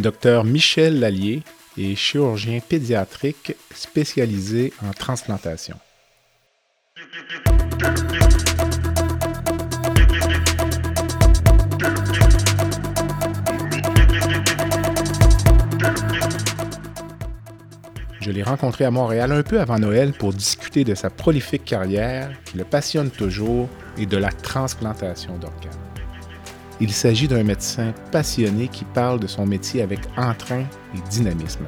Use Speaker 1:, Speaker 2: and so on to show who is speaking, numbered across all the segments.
Speaker 1: Docteur Michel Lallier est chirurgien pédiatrique spécialisé en transplantation. Je l'ai rencontré à Montréal un peu avant Noël pour discuter de sa prolifique carrière qui le passionne toujours et de la transplantation d'organes. Il s'agit d'un médecin passionné qui parle de son métier avec entrain et dynamisme.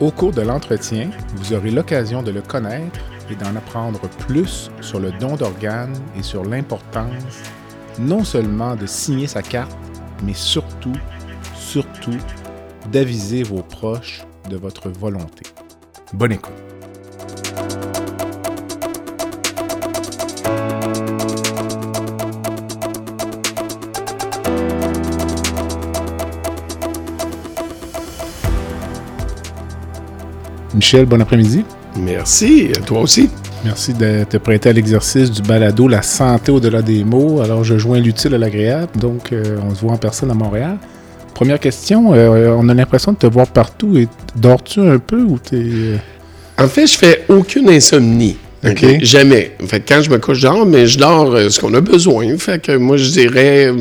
Speaker 1: Au cours de l'entretien, vous aurez l'occasion de le connaître et d'en apprendre plus sur le don d'organes et sur l'importance non seulement de signer sa carte, mais surtout, surtout, d'aviser vos proches de votre volonté. Bonne écoute. Michel, bon après-midi.
Speaker 2: Merci, toi aussi.
Speaker 1: Merci de te prêter à l'exercice du balado La santé au-delà des mots. Alors, je joins l'utile à l'agréable, donc euh, on se voit en personne à Montréal. Première question, euh, on a l'impression de te voir partout. Et dors-tu un peu ou t'es... Euh?
Speaker 2: En fait, je fais aucune insomnie. OK? Jamais. En fait, quand je me couche, je dors, mais je dors ce qu'on a besoin. Fait que moi, je dirais...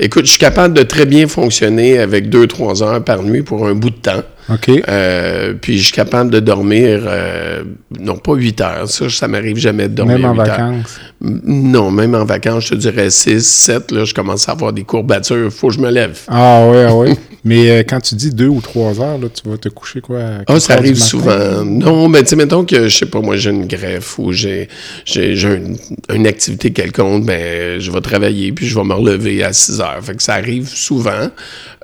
Speaker 2: Écoute, je suis capable de très bien fonctionner avec deux, trois heures par nuit pour un bout de temps.
Speaker 1: OK.
Speaker 2: Euh, puis je suis capable de dormir, euh, non pas 8 heures, ça, ça m'arrive jamais de dormir.
Speaker 1: Même en vacances?
Speaker 2: Non, même en vacances, je te dirais 6, 7, là, je commence à avoir des courbatures, il faut que je me lève.
Speaker 1: Ah oui, ah oui. mais euh, quand tu dis 2 ou 3 heures, là, tu vas te coucher quoi?
Speaker 2: Ah, ça arrive souvent. Non, mais tu sais, mettons que, je sais pas, moi, j'ai une greffe ou j'ai, j'ai, une, une, activité quelconque, ben, je vais travailler puis je vais me relever à 6 heures. Fait que ça arrive souvent.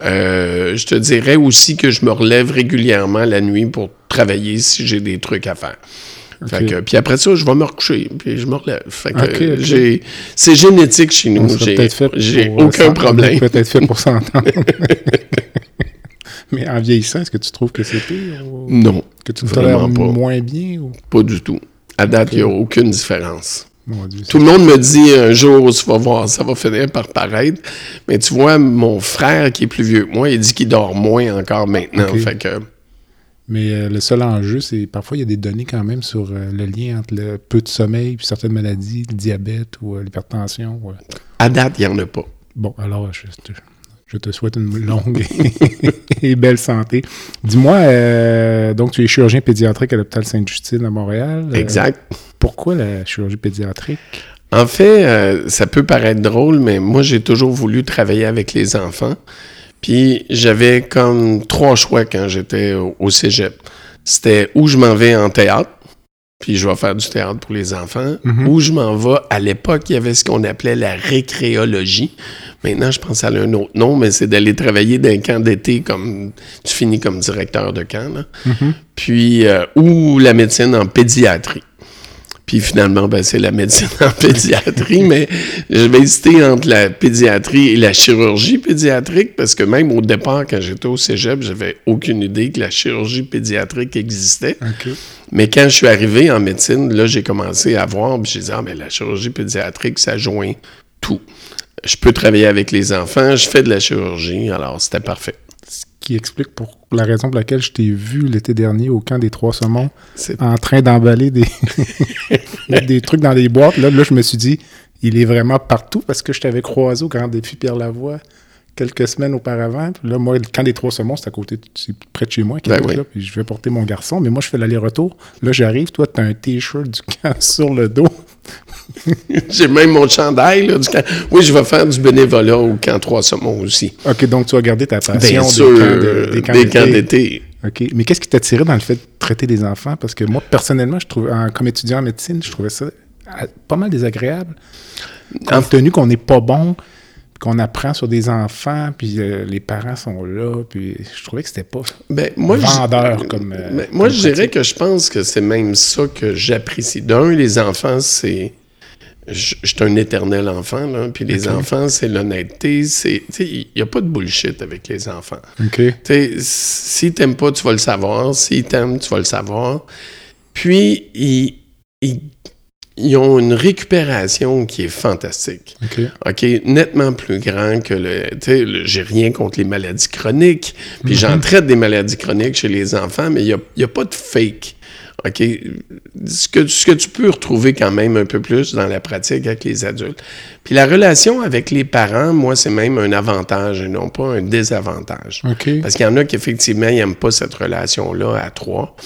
Speaker 2: je te dirais aussi que je me relève régulièrement la nuit pour travailler si j'ai des trucs à faire. Puis après ça, je vais me recoucher, puis je me relève. c'est génétique chez nous. J'ai aucun problème.
Speaker 1: Peut-être fait pour s'entendre. Mais en vieillissant, est-ce que tu trouves que c'est pire?
Speaker 2: Non.
Speaker 1: Que tu tolères moins bien?
Speaker 2: Pas du tout. À date, il n'y a aucune différence. Tout le monde me dit un jour, tu vas voir, ça va finir par paraître. Mais tu vois, mon frère qui est plus vieux que moi, il dit qu'il dort moins encore maintenant. Fait que...
Speaker 1: Mais euh, le seul enjeu, c'est parfois il y a des données quand même sur euh, le lien entre le peu de sommeil et certaines maladies, le diabète ou euh, l'hypertension.
Speaker 2: À date, il n'y en a pas.
Speaker 1: Bon, alors, je, je te souhaite une longue et belle santé. Dis-moi, donc tu es chirurgien pédiatrique à l'hôpital Sainte-Justine à Montréal.
Speaker 2: Exact.
Speaker 1: Pourquoi la chirurgie pédiatrique?
Speaker 2: En fait, ça peut paraître drôle, mais moi, j'ai toujours voulu travailler avec les enfants. Puis j'avais comme trois choix quand j'étais au cégep. C'était où je m'en vais en théâtre, puis je vais faire du théâtre pour les enfants, mhm. ou je m'en vais. À l'époque, il y avait ce qu'on appelait la récréologie. Maintenant, je pense à un autre nom, mais c'est d'aller travailler dans un camp d'été comme tu finis comme directeur de camp. Là. Mhm. Puis, euh, ou la médecine en pédiatrie. Puis finalement, ben, c'est la médecine en pédiatrie, mais je vais hésiter entre la pédiatrie et la chirurgie pédiatrique parce que même au départ, quand j'étais au cégep, j'avais aucune idée que la chirurgie pédiatrique existait. Mais quand je suis arrivé en médecine, là, j'ai commencé à voir, puis j'ai dit, ah, mais la chirurgie pédiatrique, ça joint tout. Je peux travailler avec les enfants, je fais de la chirurgie, alors c'était parfait
Speaker 1: qui explique pour la raison pour laquelle je t'ai vu l'été dernier au camp des Trois Saumons en train d'emballer des, des trucs dans des boîtes. Là, là, je me suis dit, il est vraiment partout parce que je t'avais croisé au Grand Défi Pierre Lavoie quelques semaines auparavant. là, moi, le camp des Trois Saumons, c'est à côté, c'est près de chez moi, ben là, puis je vais porter mon garçon. Mais moi, je fais l'aller-retour. Là, j'arrive, toi, tu as un T-shirt du camp sur le dos.
Speaker 2: J'ai même mon chandail là, du camp. Oui, je vais faire du bénévolat au camp Trois Saumons aussi.
Speaker 1: OK, donc tu as gardé ta passion
Speaker 2: Bien sûr, des camps d'été.
Speaker 1: OK. Mais qu'est-ce qui t'a tiré dans le fait de traiter des enfants? Parce que moi, personnellement, je trouve, comme étudiant en médecine, je trouvais ça pas mal désagréable. Compte tenu qu'on n'est pas bon, qu'on apprend sur des enfants, puis euh, les parents sont là, puis je trouvais que c'était pas
Speaker 2: ben, moi,
Speaker 1: vendeur comme.
Speaker 2: Euh, ben, moi, je dirais que je pense que c'est même ça que j'apprécie. D'un, les enfants, c'est. Je, suis un éternel enfant, là. Puis les enfants, c'est l'honnêteté. C'est, il n'y a pas de bullshit avec les enfants.
Speaker 1: OK.
Speaker 2: Si t'aimes pas, tu vas le savoir. S'ils t'aiment, tu vas le savoir. Puis, ils, ils ils ont une récupération qui est fantastique. OK. nettement plus grand que le. Tu sais, j'ai rien contre les maladies chroniques. Puis mhm. j'en traite des maladies chroniques chez les enfants, mais il n'y a, y a, pas de fake. OK? Ce que, ce que tu peux retrouver quand même un peu plus dans la pratique avec les adultes. Puis la relation avec les parents, moi, c'est même un avantage et non pas un désavantage.
Speaker 1: OK.
Speaker 2: Parce qu'il y en a qui, effectivement, n'aiment pas cette relation-là à trois.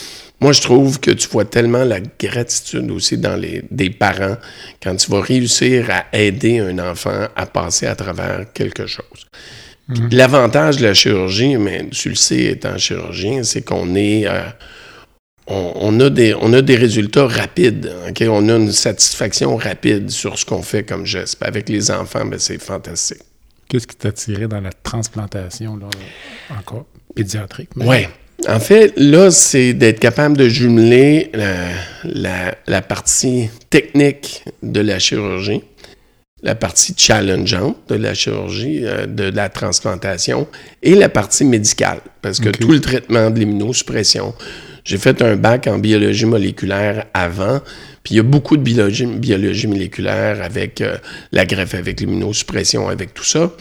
Speaker 2: Moi, je trouve que tu vois tellement la gratitude aussi dans les des parents quand tu vas réussir à aider un enfant à passer à travers quelque chose. Mhm. L'avantage de la chirurgie, mais tu le sais étant chirurgien, c'est qu'on est, euh, on, a des, on a des résultats rapides. On a une satisfaction rapide sur ce qu'on fait comme geste. Avec les enfants, ben, c'est fantastique.
Speaker 1: Qu'est-ce qui t'a tiré dans la transplantation, là, encore? Pédiatrique?
Speaker 2: Oui. En fait, là, c'est d'être capable de jumeler la, partie technique de la chirurgie, la partie challengeante de la chirurgie, euh, de la transplantation, et la partie médicale. Parce que tout le traitement de l'immunosuppression, j'ai fait un bac en biologie moléculaire avant, puis il y a beaucoup de biologie, biologie moléculaire avec euh, la greffe, avec l'immunosuppression, avec tout ça.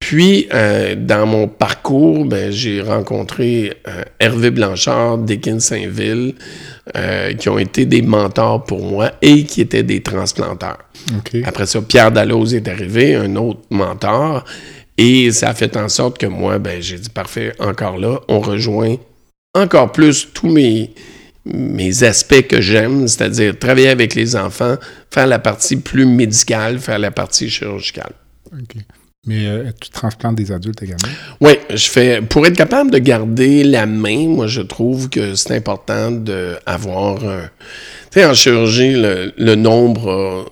Speaker 2: Puis, euh, dans mon parcours, ben, j'ai rencontré euh, Hervé Blanchard, Dickin Saint-Ville, euh, qui ont été des mentors pour moi et qui étaient des transplanteurs. Après ça, Pierre Dalloz est arrivé, un autre mentor, et ça a fait en sorte que moi, ben, j'ai dit parfait, encore là, on rejoint encore plus tous mes, mes aspects que j'aime, c'est-à-dire travailler avec les enfants, faire la partie plus médicale, faire la partie chirurgicale.
Speaker 1: Mais euh, tu transplantes des adultes également?
Speaker 2: Oui, je fais. Pour être capable de garder la main, moi, je trouve que c'est important d'avoir un. Tu sais, en chirurgie, le, nombre, euh,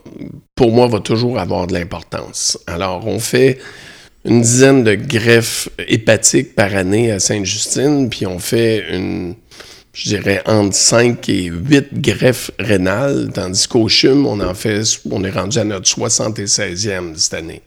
Speaker 2: pour moi, va toujours avoir de l'importance. Alors, on fait une dizaine de greffes hépatiques par année à Sainte-Justine, puis on fait une je dirais, entre 5 et 8 greffes rénales, tandis qu'au CHUM, on en fait, on est rendu à notre 76e cette année.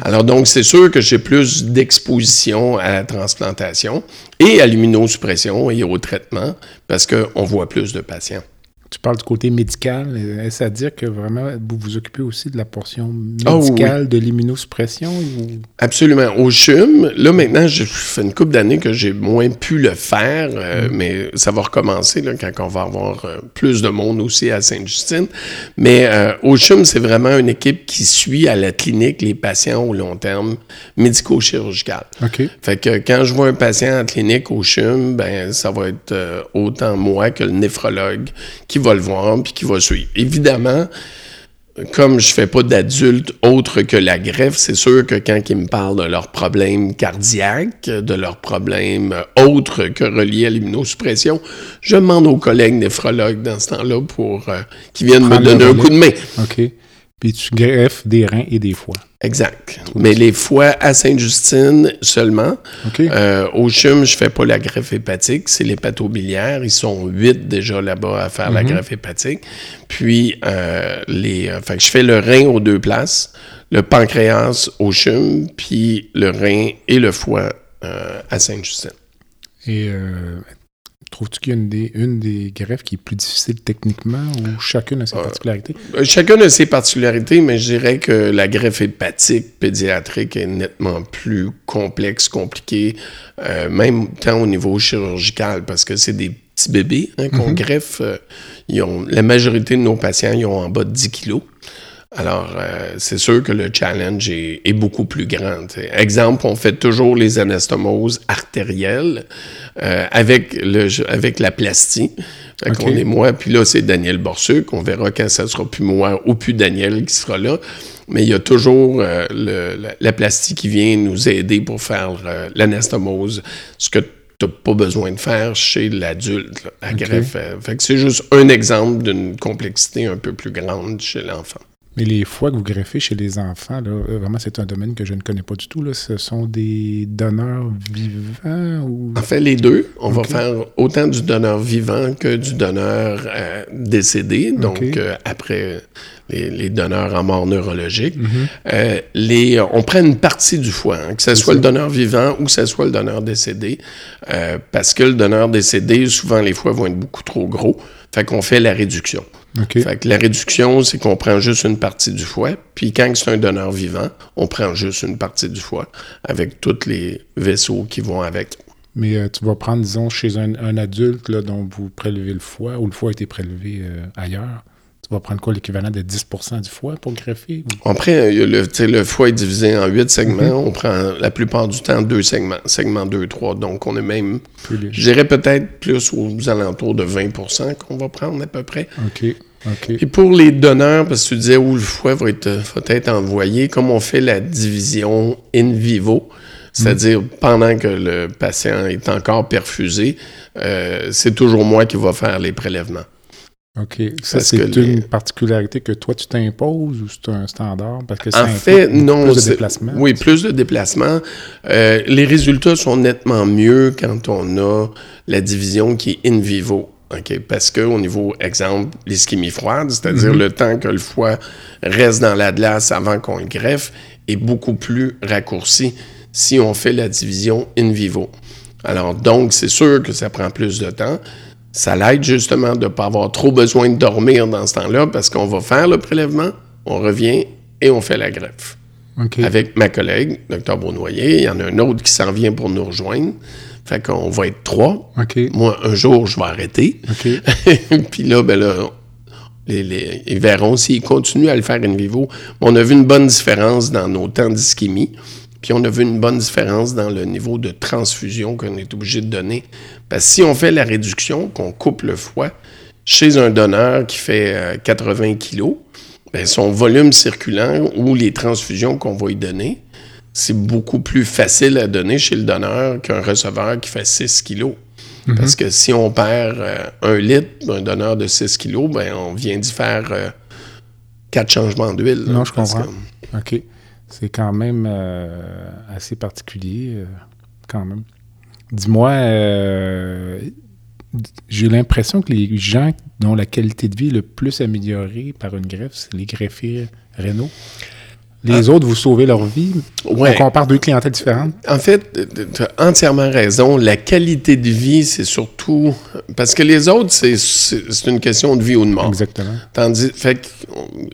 Speaker 2: Alors donc, c'est sûr que j'ai plus d'exposition à la transplantation et à l'immunosuppression et au traitement parce qu'on voit plus de patients.
Speaker 1: Tu parles du côté médical. Est-ce à dire que vraiment vous vous occupez aussi de la portion ah médicale de l'immunosuppression?
Speaker 2: Absolument. Au CHUM, là maintenant, je fais une couple d'années que j'ai moins pu le faire, euh, mm. mais ça va recommencer là, quand on va avoir euh, plus de monde aussi à Sainte-Justine. Mais euh, au CHUM, c'est vraiment une équipe qui suit à la clinique les patients au long terme médico-chirurgical.
Speaker 1: OK.
Speaker 2: Fait que quand je vois un patient en clinique au CHUM, ben ça va être autant moi que le néphrologue qui va le voir puis qui va suivre. Évidemment, comme je fais pas d'adultes autres que la greffe, c'est sûr que quand ils me parlent de leurs problèmes cardiaques, de leurs problèmes autres que reliés à l'immunosuppression, je demande aux collègues néphrologues dans ce temps-là pour euh, qu'ils viennent me donner un coup de main.
Speaker 1: OK. Puis tu greffes des reins et des foies.
Speaker 2: Exact. Mais les foies à Sainte-Justine seulement. Euh, au CHUM, je fais pas la greffe hépatique, c'est l'hépatobiliaire. Ils sont huit déjà là-bas à faire la mhm. greffe hépatique. Puis, euh, les, euh, je fais le rein aux deux places, le pancréas au CHUM, puis le rein et le foie à Sainte-Justine.
Speaker 1: Et Trouves-tu qu'il y a une des, une des greffes qui est plus difficile techniquement ou chacune a ses euh, particularités?
Speaker 2: Euh, chacune a ses particularités, mais je dirais que la greffe hépatique pédiatrique est nettement plus complexe, compliquée, euh, même tant au niveau chirurgical, parce que c'est des petits bébés hein, qu'on mm-hmm. greffe. ils ont, la majorité de nos patients, ils ont en bas de 10 kilos. Alors, euh, c'est sûr que le challenge est, beaucoup plus grand. Exemple, on fait toujours les anastomoses artérielles euh, avec, le, avec la plastie. Fait qu'on est moi, puis là, c'est Daniel Borsuc. On verra quand ça sera plus moi ou plus Daniel qui sera là. Mais il y a toujours euh, le, la, plastie qui vient nous aider pour faire l'anastomose, ce que tu n'as pas besoin de faire chez l'adulte, la greffe. Fait que c'est juste un exemple d'une complexité un peu plus grande chez l'enfant.
Speaker 1: Mais les foies que vous greffez chez les enfants, là, euh, vraiment, c'est un domaine que je ne connais pas du tout. Là. Ce sont des donneurs vivants ou...
Speaker 2: En fait, les deux. On va faire autant du donneur vivant que du donneur euh, décédé. Donc, euh, après les, donneurs en mort neurologique, mhm. les, on prend une partie du foie, hein, que ce soit le donneur vivant ou que ce soit le donneur décédé, parce que le donneur décédé, souvent, les foies vont être beaucoup trop gros. Fait qu'on fait la réduction. Fait que la réduction, c'est qu'on prend juste une partie du foie. Puis quand c'est un donneur vivant, on prend juste une partie du foie avec tous les vaisseaux qui vont avec.
Speaker 1: Mais euh, tu vas prendre, disons, chez un, adulte là, dont vous prélevez le foie ou le foie a été prélevé euh, ailleurs. Tu vas prendre quoi, l'équivalent de 10% du foie pour greffer?
Speaker 2: On prend, le, le foie est divisé en huit segments. Mhm. On prend la plupart du temps deux segments, segment 2, 3. Donc, on est même, je dirais peut-être plus aux alentours de 20% qu'on va prendre à peu près.
Speaker 1: OK.
Speaker 2: Et pour les donneurs, parce que tu disais où le foie va être, va être envoyé, comme on fait la division in vivo, c'est-à-dire pendant que le patient est encore perfusé, euh, c'est toujours moi qui va faire les prélèvements.
Speaker 1: OK. Ça, c'est une particularité que toi, tu t'imposes ou c'est un standard? Parce que
Speaker 2: en fait, non. Plus de déplacements. Oui, plus de déplacements. Euh, les résultats sont nettement mieux quand on a la division qui est in vivo. OK? Parce qu'au niveau, exemple, l'ischémie froide, c'est-à-dire mhm. le temps que le foie reste dans la glace avant qu'on le greffe, est beaucoup plus raccourci si on fait la division in vivo. Alors, donc, c'est sûr que ça prend plus de temps. Ça l'aide justement de ne pas avoir trop besoin de dormir dans ce temps-là parce qu'on va faire le prélèvement, on revient et on fait la greffe. Avec ma collègue, Dr. Beaunoyer, il y en a un autre qui s'en vient pour nous rejoindre. Fait qu'on va être trois. Moi, un jour, je vais arrêter. Puis là, ben là, les, ils verront s'ils continuent à le faire in vivo. On a vu une bonne différence dans nos temps d'ischémie. Puis on a vu une bonne différence dans le niveau de transfusion qu'on est obligé de donner. Parce que si on fait la réduction, qu'on coupe le foie, chez un donneur qui fait 80 euh, kilos, ben son volume circulant ou les transfusions qu'on va lui donner, c'est beaucoup plus facile à donner chez le donneur qu'un receveur qui fait 6 kilos. Mhm. Parce que si on perd euh, un litre d'un donneur de 6 kilos, ben, on vient d'y faire euh, quatre changements d'huile.
Speaker 1: Non, je comprends. OK. C'est quand même euh, assez particulier, quand même. Dis-moi, j'ai l'impression que les gens dont la qualité de vie est le plus améliorée par une greffe, c'est les greffiers rénaux. Les autres, vous sauvez leur vie. Ouais. On compare deux clientèles différentes.
Speaker 2: En fait, tu as entièrement raison. La qualité de vie, c'est surtout. Parce que les autres, c'est une question de vie ou de mort.
Speaker 1: Exactement.
Speaker 2: Tandis. Fait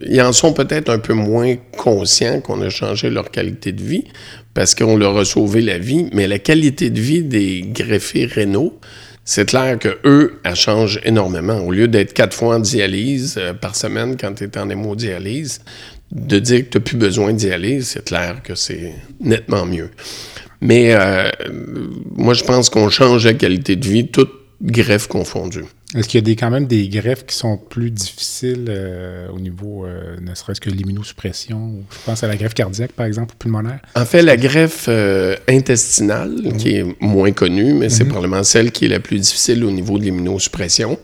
Speaker 2: ils en sont peut-être un peu moins conscients qu'on a changé leur qualité de vie parce qu'on leur a sauvé la vie. Mais la qualité de vie des greffés rénaux, c'est clair que eux, elle change énormément. Au lieu d'être quatre fois en dialyse euh, par semaine quand tu es en hémodialyse, de dire que tu n'as plus besoin d'y aller, c'est clair que c'est nettement mieux. Mais euh, moi, je pense qu'on change la qualité de vie, toute greffe confondue.
Speaker 1: Est-ce qu'il y a des, quand même des greffes qui sont plus difficiles euh, au niveau, euh, ne serait-ce que l'immunosuppression? Je pense à la greffe cardiaque, par exemple, ou pulmonaire?
Speaker 2: En fait, la greffe intestinale, qui est moins connue, mais c'est mhm. probablement celle qui est la plus difficile au niveau de l'immunosuppression.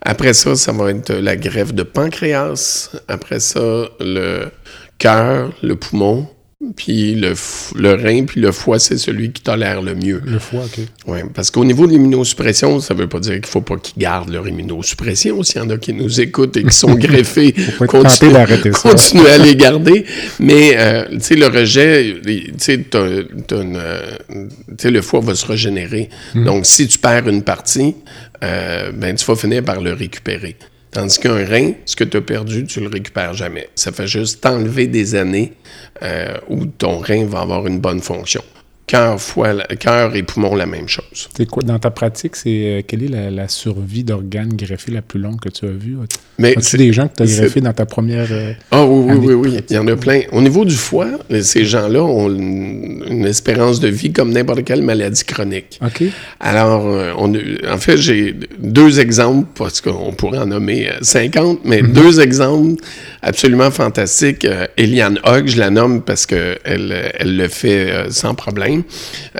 Speaker 2: Après ça, ça va être la greffe de pancréas. Après ça, le cœur, le poumon, puis le, le, rein, puis le foie, c'est celui qui tolère le mieux.
Speaker 1: Le foie, OK.
Speaker 2: Oui, parce qu'au niveau de l'immunosuppression, ça ne veut pas dire qu'il ne faut pas qu'ils gardent leur immunosuppression. S'il y en a qui nous écoutent et qui sont greffés, continuez, à les garder. Mais, euh, tu sais, le rejet, tu sais, le foie va se régénérer. Hmm. Donc, si tu perds une partie, euh, ben, tu vas finir par le récupérer. Tandis qu'un rein, ce que tu as perdu, tu le récupères jamais. Ça fait juste t'enlever des années euh, où ton rein va avoir une bonne fonction. Cœur, foie, cœur et poumon, la même chose.
Speaker 1: C'est quoi, dans ta pratique, c'est euh, quelle est la, survie d'organes greffés la plus longue que tu as vue?
Speaker 2: Mais
Speaker 1: As-tu des gens que tu as greffés dans ta première. Euh,
Speaker 2: ah oui, oui, oui, oui. Il y en a plein. Au niveau du foie, ces gens-là ont une, espérance de vie comme n'importe quelle maladie chronique.
Speaker 1: OK.
Speaker 2: Alors, euh, on, en fait, j'ai deux exemples, parce qu'on pourrait en nommer 50, mais mhm. deux exemples absolument fantastiques. Eliane Hogg, je la nomme parce qu'elle elle le fait sans problème.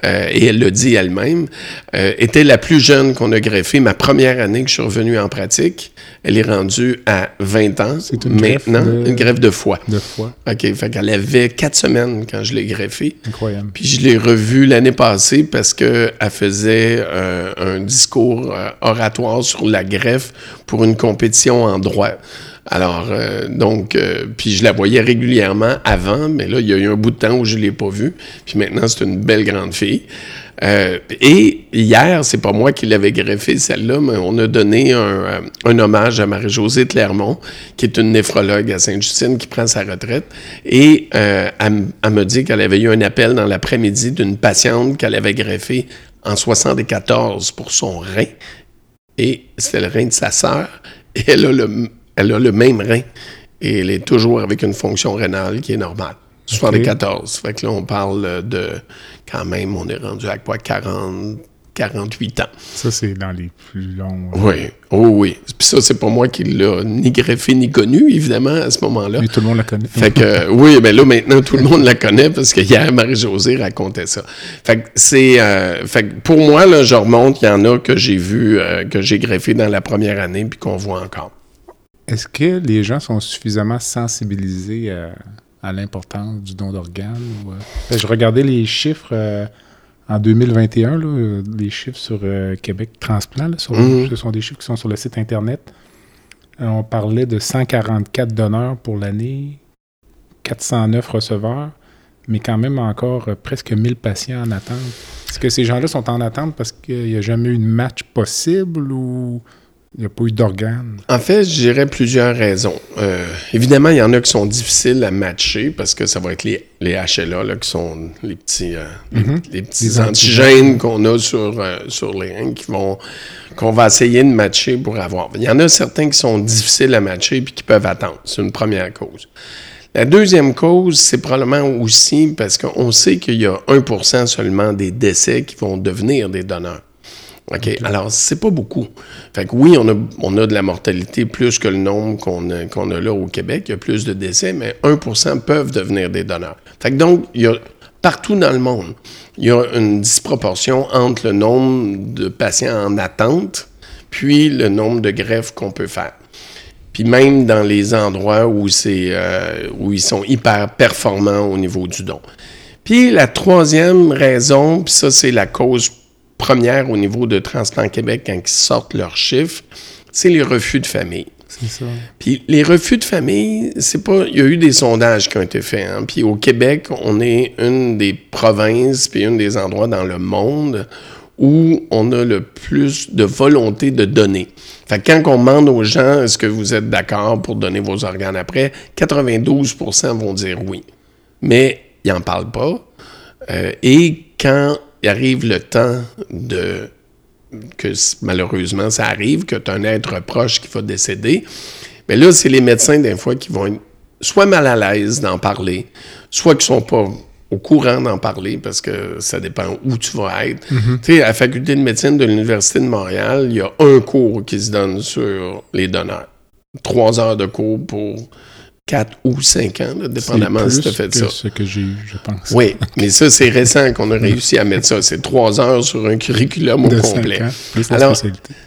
Speaker 2: Euh, et elle le dit elle-même, euh, était la plus jeune qu'on a greffée. Ma première année que je suis revenu en pratique, elle est rendue à 20 ans.
Speaker 1: C'est une greffe
Speaker 2: Maintenant,
Speaker 1: de-
Speaker 2: une greffe de foie.
Speaker 1: De fois.
Speaker 2: OK, fait qu'elle avait quatre semaines quand je l'ai greffée.
Speaker 1: Incroyable.
Speaker 2: Puis je l'ai revue l'année passée parce qu'elle faisait euh, un discours euh, oratoire sur la greffe pour une compétition en droit. Alors, euh, donc, euh, puis je la voyais régulièrement avant, mais là, il y a eu un bout de temps où je ne l'ai pas vue. Puis maintenant, c'est une belle grande fille. Euh, et hier, c'est pas moi qui l'avais greffée, celle-là, mais on a donné un, euh, un hommage à Marie-Josée Clermont, qui est une néphrologue à Sainte-Justine qui prend sa retraite. Et euh, elle me dit qu'elle avait eu un appel dans l'après-midi d'une patiente qu'elle avait greffée en 74 pour son rein. Et c'était le rein de sa sœur. Et elle a le, elle a le même rein. Et elle est toujours avec une fonction rénale qui est normale. 74. Fait que là, on parle de, quand même, on est rendu à quoi, 40, 48 ans.
Speaker 1: Ça, c'est dans les plus longs.
Speaker 2: Oui, oh oui. Puis ça, c'est pas moi qui l'a ni greffé ni connu, évidemment, à ce moment-là.
Speaker 1: Mais tout le monde la connaît.
Speaker 2: Fait que, euh, oui, mais là, maintenant, tout le monde la connaît parce que hier, Marie-Josée racontait ça. Fait que c'est, euh, fait que pour moi, là, je remonte, il y en a que j'ai vu, euh, que j'ai greffé dans la première année puis qu'on voit encore.
Speaker 1: Est-ce que les gens sont suffisamment sensibilisés à, à l'importance du don d'organes? euh? Ben, Je regardais les chiffres euh, en 2021, là, les chiffres sur euh, Québec Transplant. là, sur-
Speaker 2: Mhm.
Speaker 1: Ce sont des chiffres qui sont sur le site Internet. On parlait de 144 donneurs pour l'année, 409 receveurs, mais quand même encore presque 1000 patients en attente. Est-ce que ces gens-là sont en attente parce qu'il n'y a jamais eu de match possible ou il n'y a pas eu d'organes?
Speaker 2: En fait, je dirais plusieurs raisons. Euh, évidemment, il y en a qui sont difficiles à matcher parce que ça va être les, les HLA, là, qui sont les petits, euh, les-
Speaker 1: Mhm.
Speaker 2: les, petits
Speaker 1: Les
Speaker 2: antigènes qu'on a sur, euh, sur les reins qui vont qu'on va essayer de matcher pour avoir. Il y en a certains qui sont difficiles à matcher puis qui peuvent attendre. C'est une première cause. La deuxième cause, c'est probablement aussi parce qu'on sait qu'il y a 1% seulement des décès qui vont devenir des donneurs. OK. Alors, c'est pas beaucoup. Fait que oui, on a, on a de la mortalité plus que le nombre qu'on a, a là au Québec. Il y a plus de décès, mais 1% peuvent devenir des donneurs. Fait que donc, il y a partout dans le monde, il y a une disproportion entre le nombre de patients en attente puis le nombre de greffes qu'on peut faire. Puis même dans les endroits où, c'est, euh, où ils sont hyper performants au niveau du don. Puis la troisième raison, puis ça c'est la cause première au niveau de Transplant Québec quand ils sortent leurs chiffres, c'est les refus de famille.
Speaker 1: C'est ça.
Speaker 2: Puis les refus de famille, c'est pas. Il y a eu des sondages qui ont été faits. Hein. Puis au Québec, on est une des provinces, puis une des endroits dans le monde où on a le plus de volonté de donner. Fait que quand on demande aux gens est-ce que vous êtes d'accord pour donner vos organes après, 92 vont dire oui. Mais ils n'en parlent pas. Euh, et quand il arrive le temps de que malheureusement ça arrive, que tu as un être proche qui va décéder, mais là, c'est les médecins, des fois, qui vont être soit mal à l'aise d'en parler, soit qui sont pas au courant d'en parler parce que ça dépend où tu vas être. Tu sais, à la faculté de médecine de l'Université de Montréal, il y a un cours qui se donne sur les donneurs. Trois heures de cours pour quatre ou cinq ans, là, dépendamment si
Speaker 1: C'est
Speaker 2: tu as
Speaker 1: plus
Speaker 2: fait
Speaker 1: que
Speaker 2: ça.
Speaker 1: ce que j'ai eu, je pense.
Speaker 2: Oui, mais ça, c'est récent qu'on a réussi à mettre ça. C'est trois heures sur un curriculum au
Speaker 1: De
Speaker 2: complet.
Speaker 1: ans, plus la
Speaker 2: Alors.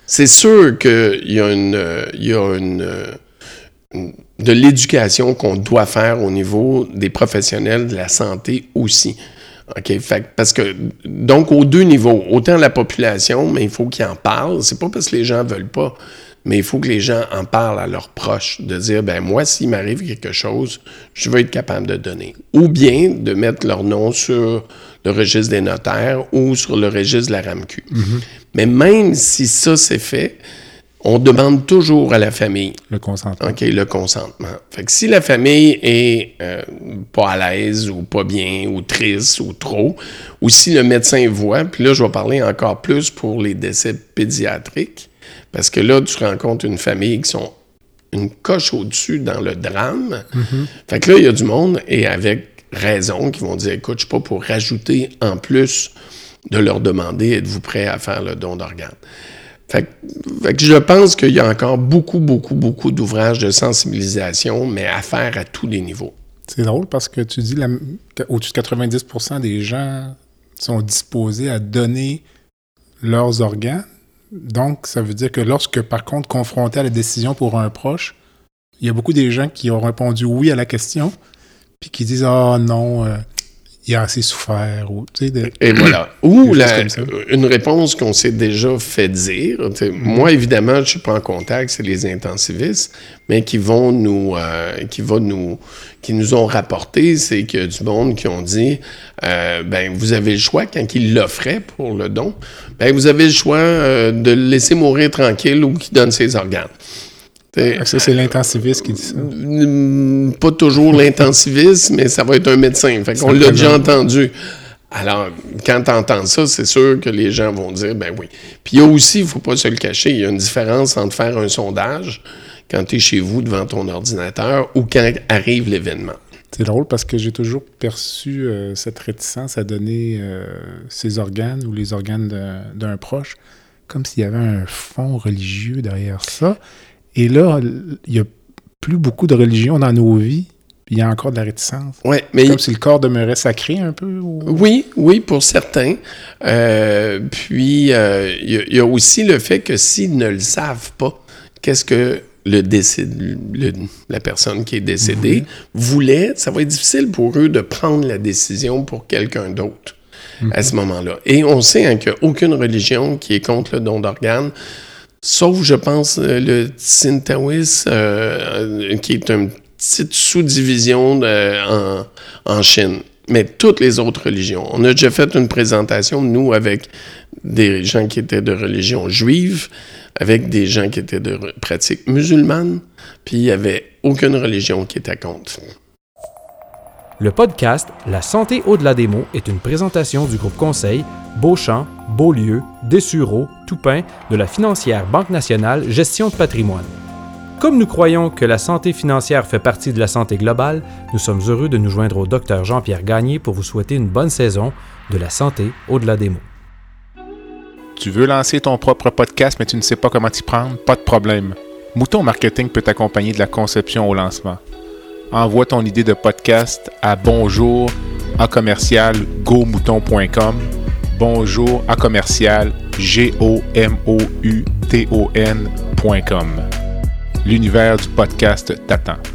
Speaker 2: C'est sûr qu'il y a une, il y a une, une- de l'éducation qu'on doit faire au niveau des professionnels de la santé aussi. OK? Fait, parce que, donc, aux deux niveaux, autant la population, mais il faut qu'ils en parlent. C'est pas parce que les gens veulent pas, mais il faut que les gens en parlent à leurs proches, de dire, ben moi, s'il m'arrive quelque chose, je veux être capable de donner. Ou bien de mettre leur nom sur le registre des notaires ou sur le registre de la RAMQ. Mais même si ça c'est fait, on demande toujours à la famille
Speaker 1: Le consentement.
Speaker 2: OK, le consentement. Fait que si la famille est euh, pas à l'aise ou pas bien ou triste ou trop, ou si le médecin voit, puis là, je vais parler encore plus pour les décès pédiatriques, parce que là, tu rencontres une famille qui sont une coche au-dessus dans le drame. Fait que là, il y a du monde, et avec raison, qui vont dire, écoute, je suis pas pour rajouter en plus de leur demander, êtes-vous prêt à faire le don d'organes? Fait, que- fait que je pense qu'il y a encore beaucoup, beaucoup, beaucoup d'ouvrages de sensibilisation, mais à faire à tous les niveaux.
Speaker 1: C'est drôle parce que tu dis qu'au-dessus de 90% des gens sont disposés à donner leurs organes. Donc, ça veut dire que lorsque, par contre, confronté à la décision pour un proche, il y a beaucoup des gens qui ont répondu oui à la question, puis qui disent Ah non, euh, il a assez souffert. Ou, tu sais,
Speaker 2: Et voilà. Ou une réponse qu'on s'est déjà fait dire. Mm-hmm. Moi, évidemment, je ne suis pas en contact, c'est les intensivistes, mais qui vont nous, euh, qui vont nous, qui nous ont rapporté, c'est que du monde qui ont dit, euh, ben vous avez le choix quand ils l'offraient pour le don, ben vous avez le choix euh, de le laisser mourir tranquille ou qu'il donne ses organes.
Speaker 1: Ça, c'est l'intensiviste qui dit ça.
Speaker 2: Pas toujours l'intensiviste, mais ça va être un médecin. Fait qu'on l'a déjà entendu. Alors, quand tu entends ça, c'est sûr que les gens vont dire, ben oui. Puis il y a aussi, il ne faut pas se le cacher, il y a une différence entre faire un sondage quand tu es chez vous devant ton ordinateur ou quand arrive l'événement.
Speaker 1: C'est drôle parce que j'ai toujours perçu euh, cette réticence à donner euh, ses organes ou les organes d'un proche comme s'il y avait un fond religieux derrière ça. Et là, il n'y a plus beaucoup de religion dans nos vies. Il y a encore de la réticence.
Speaker 2: Ouais, mais
Speaker 1: Comme si le corps demeurait sacré un peu.
Speaker 2: Oui, oui, pour certains. Euh, puis, euh, il y, a aussi le fait que s'ils ne le savent pas, qu'est-ce que le la personne qui est décédée voulait, ça va être difficile pour eux de prendre la décision pour quelqu'un d'autre à ce moment-là. Et on sait hein, qu'il n'y a aucune religion qui est contre le don d'organes. Sauf, je pense, euh, le Tsintawis, euh, qui est une petite sous-division en, en, Chine. Mais toutes les autres religions. On a déjà fait une présentation, nous, avec des gens qui étaient de religion juive, avec des gens qui étaient de pratique musulmane, puis il n'y avait aucune religion qui était contre.
Speaker 3: Le podcast La santé au-delà des mots est une présentation du groupe conseil Beauchamp, Beaulieu, Dessureau, Toupin de la financière Banque nationale Gestion de patrimoine. Comme nous croyons que la santé financière fait partie de la santé globale, nous sommes heureux de nous joindre au docteur Jean-Pierre Gagné pour vous souhaiter une bonne saison de la santé au-delà des mots.
Speaker 1: Tu veux lancer ton propre podcast mais tu ne sais pas comment t'y prendre? Pas de problème. Mouton Marketing peut t'accompagner de la conception au lancement envoie ton idée de podcast à bonjour à commercial bonjour à commercial g. L'univers du podcast t'attend.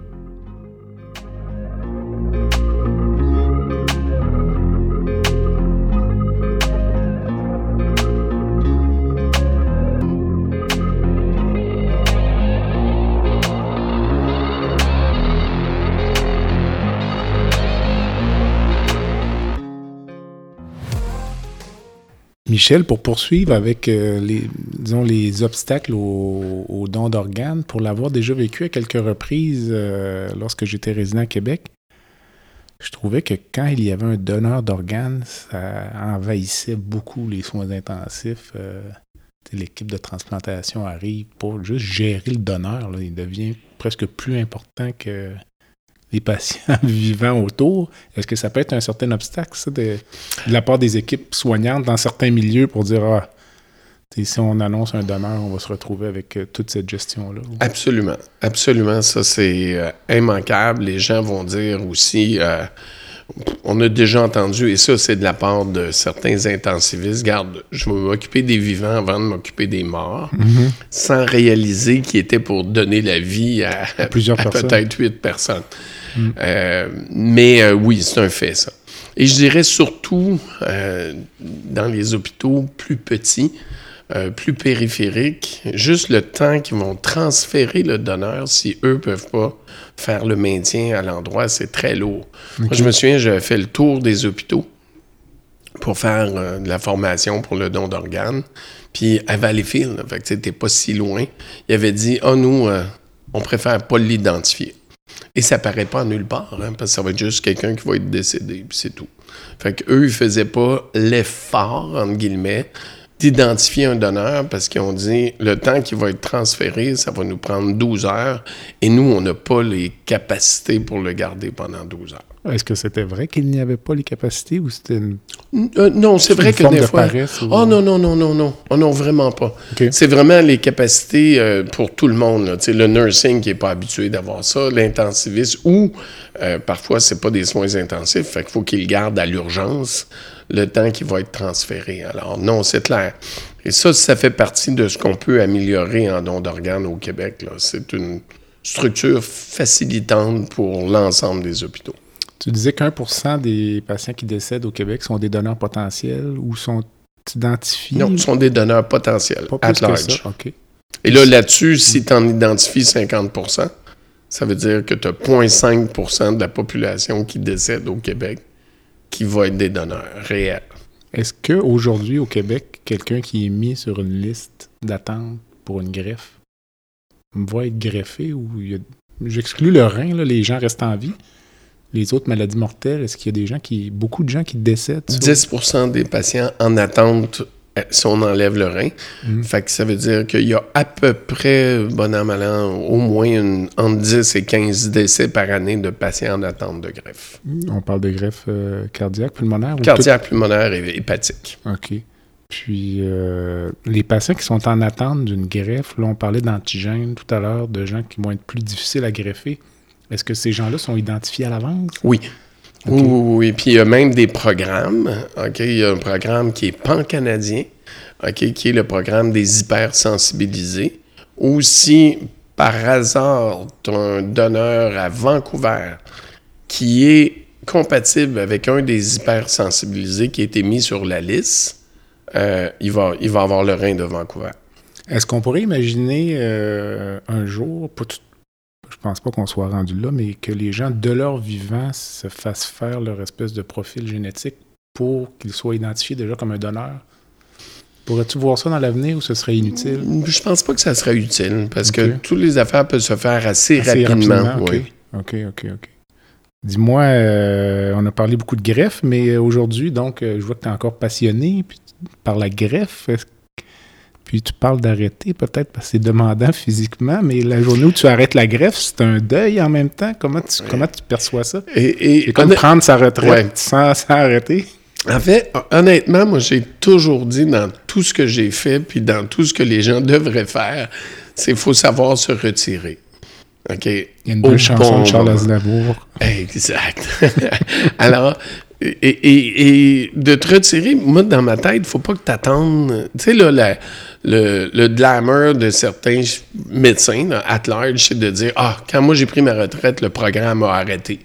Speaker 1: Michel, pour poursuivre avec euh, les, obstacles au, don d'organes, pour l'avoir déjà vécu à quelques reprises euh, lorsque j'étais résident à Québec, je trouvais que quand il y avait un donneur d'organes, ça envahissait beaucoup les soins intensifs. Euh, l'équipe de transplantation arrive pour juste gérer le donneur. il devient presque plus important que les patients vivants autour. Est-ce que ça peut être un certain obstacle, ça, de, la part des équipes soignantes dans certains milieux pour dire Ah, si on annonce un donneur, on va se retrouver avec euh, toute cette gestion-là?
Speaker 2: Absolument. Absolument. Ça, c'est euh, immanquable. Les gens vont dire aussi. Euh, on a déjà entendu, et ça, c'est de la part de certains intensivistes. Garde, je vais m'occuper des vivants avant de m'occuper des morts, mm-hmm. sans réaliser qu'il était pour donner la vie à, Plusieurs peut-être huit personnes. Euh, mais euh, oui, c'est un fait, ça. Et je dirais surtout euh, dans les hôpitaux plus petits, plus périphériques, juste le temps qu'ils vont transférer le donneur, si eux peuvent pas faire le maintien à l'endroit, c'est très lourd. Moi, je me souviens, j'avais fait le tour des hôpitaux pour faire de la formation pour le don d'organes. Puis à Valleyfield, fait que c'était pas si loin, il avait dit Ah, nous, on préfère pas l'identifier. Et ça paraît pas nulle part, hein, parce que ça va être juste quelqu'un qui va être décédé, puis c'est tout. Fait qu'eux, ils faisaient pas l'effort, entre guillemets, d'identifier un donneur parce qu'ils ont dit le temps qui va être transféré, ça va nous prendre 12 heures et nous, on n'a pas les capacités pour le garder pendant 12 heures.
Speaker 1: Est-ce que c'était vrai qu'il n'y avait pas les capacités ou c'était une...
Speaker 2: Euh, non, c'est vrai que des fois. Oh non, non, non, non, non. Oh non, vraiment pas. C'est vraiment les capacités euh, pour tout le monde. Là. Le nursing qui n'est pas habitué d'avoir ça, l'intensiviste, ou euh, parfois, c'est pas des soins intensifs, fait qu'il faut qu'il garde à l'urgence le temps qui va être transféré. Alors non, c'est clair. Et ça, ça fait partie de ce qu'on peut améliorer en don d'organes au Québec. C'est une structure facilitante pour l'ensemble des hôpitaux.
Speaker 1: Tu disais qu'un pour cent des patients qui décèdent au Québec sont des donneurs potentiels ou sont identifiés?
Speaker 2: Non, sont des donneurs potentiels,
Speaker 1: Pas plus Que ça.
Speaker 2: Et là, là-dessus, si tu en identifies 50% ça veut dire que tu as 0,5% de la population qui décède au Québec qui va être des donneurs réels.
Speaker 1: Est-ce qu'aujourd'hui, au Québec, quelqu'un qui est mis sur une liste d'attente pour une greffe va être greffé ou j'exclus le rein, là, les gens restent en vie? les autres maladies mortelles, est-ce qu'il y a des gens qui, beaucoup de gens qui décèdent?
Speaker 2: 10 des patients en attente si on enlève le rein. Mm. Fait que ça veut dire qu'il y a à peu près, bon an, mal an, au moins une, entre 10 et 15 décès par année de patients en attente de greffe.
Speaker 1: On parle de greffe euh, cardiaque, pulmonaire?
Speaker 2: Cardiaque, pulmonaire et hépatique.
Speaker 1: OK. Puis, euh, les patients qui sont en attente d'une greffe, là, on parlait d'antigènes tout à l'heure, de gens qui vont être plus difficiles à greffer. Est-ce que ces gens-là sont identifiés à l'avance?
Speaker 2: Oui. Oui, oui, Puis il y a même des programmes. OK? Il y a un programme qui est pan-canadien, OK? qui est le programme des hypersensibilisés. Ou si par hasard, tu as un donneur à Vancouver qui est compatible avec un des hypersensibilisés qui a été mis sur la liste, euh, il, va, il va avoir le rein de Vancouver.
Speaker 1: Est-ce qu'on pourrait imaginer euh, un jour, pas tout je pense pas qu'on soit rendu là, mais que les gens, de leur vivant, se fassent faire leur espèce de profil génétique pour qu'ils soient identifiés déjà comme un donneur. Pourrais-tu voir ça dans l'avenir ou ce serait inutile?
Speaker 2: Je pense pas que ça serait utile parce que toutes les affaires peuvent se faire assez, rapidement. Oui.
Speaker 1: OK, OK, OK. Dis-moi, euh, on a parlé beaucoup de greffe, mais aujourd'hui, donc, euh, je vois que tu es encore passionné par la greffe. Puis tu parles d'arrêter peut-être parce que c'est demandant physiquement, mais la journée où tu arrêtes la greffe, c'est un deuil en même temps. Comment tu, comment tu perçois ça?
Speaker 2: Et,
Speaker 1: et comme prendre sa retraite sans, arrêter.
Speaker 2: En fait, honnêtement, moi, j'ai toujours dit dans tout ce que j'ai fait, puis dans tout ce que les gens devraient faire, c'est qu'il faut savoir se retirer. OK? Il
Speaker 1: y a une belle chanson de Charles Aznavour.
Speaker 2: Exact. Alors, et, de te retirer, moi, dans ma tête, il faut pas que tu attendes. Tu sais, là, la, le, le glamour de certains médecins, at large, c'est de dire Ah, quand moi j'ai pris ma retraite, le programme a arrêté.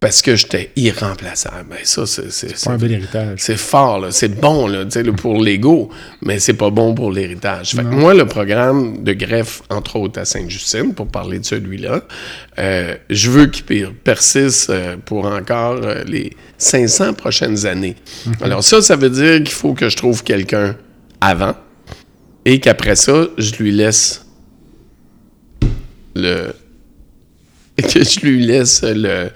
Speaker 2: Parce que j'étais irremplaçable. Ben, ça, c'est.
Speaker 1: C'est pas un bel héritage.
Speaker 2: C'est fort, C'est bon, là, pour l'ego, mais c'est pas bon pour l'héritage. Fait que moi, le programme de greffe, entre autres à Sainte-Justine, pour parler de celui-là, euh, je veux qu'il persiste euh, pour encore euh, les 500 prochaines années. Mhm. Alors, ça, ça veut dire qu'il faut que je trouve quelqu'un avant et qu'après ça, je lui laisse le. que je lui laisse le,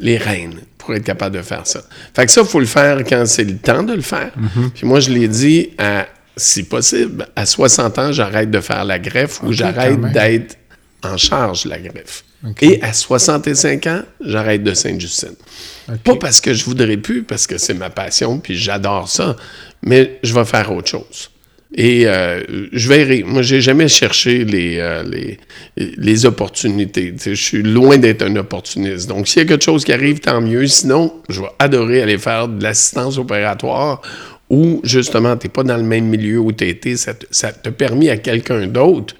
Speaker 2: les rênes pour être capable de faire ça. Fait que ça, il faut le faire quand c'est le temps de le faire. Mm-hmm. Puis moi, je l'ai dit, à, si possible, à 60 ans, j'arrête de faire la greffe ou j'arrête d'être en charge de la greffe. Et à 65 ans, j'arrête de Sainte-Justine. Pas parce que je voudrais plus, parce que c'est ma passion, puis j'adore ça, mais je vais faire autre chose. Et euh, je verrai. Moi, j'ai jamais cherché les, euh, les, les, opportunités. je suis loin d'être un opportuniste. Donc, s'il y a quelque chose qui arrive, tant mieux. Sinon, je vais adorer aller faire de l'assistance opératoire où, justement, tu n'es pas dans le même milieu où tu été. Ça te, ça te permet à quelqu'un d'autre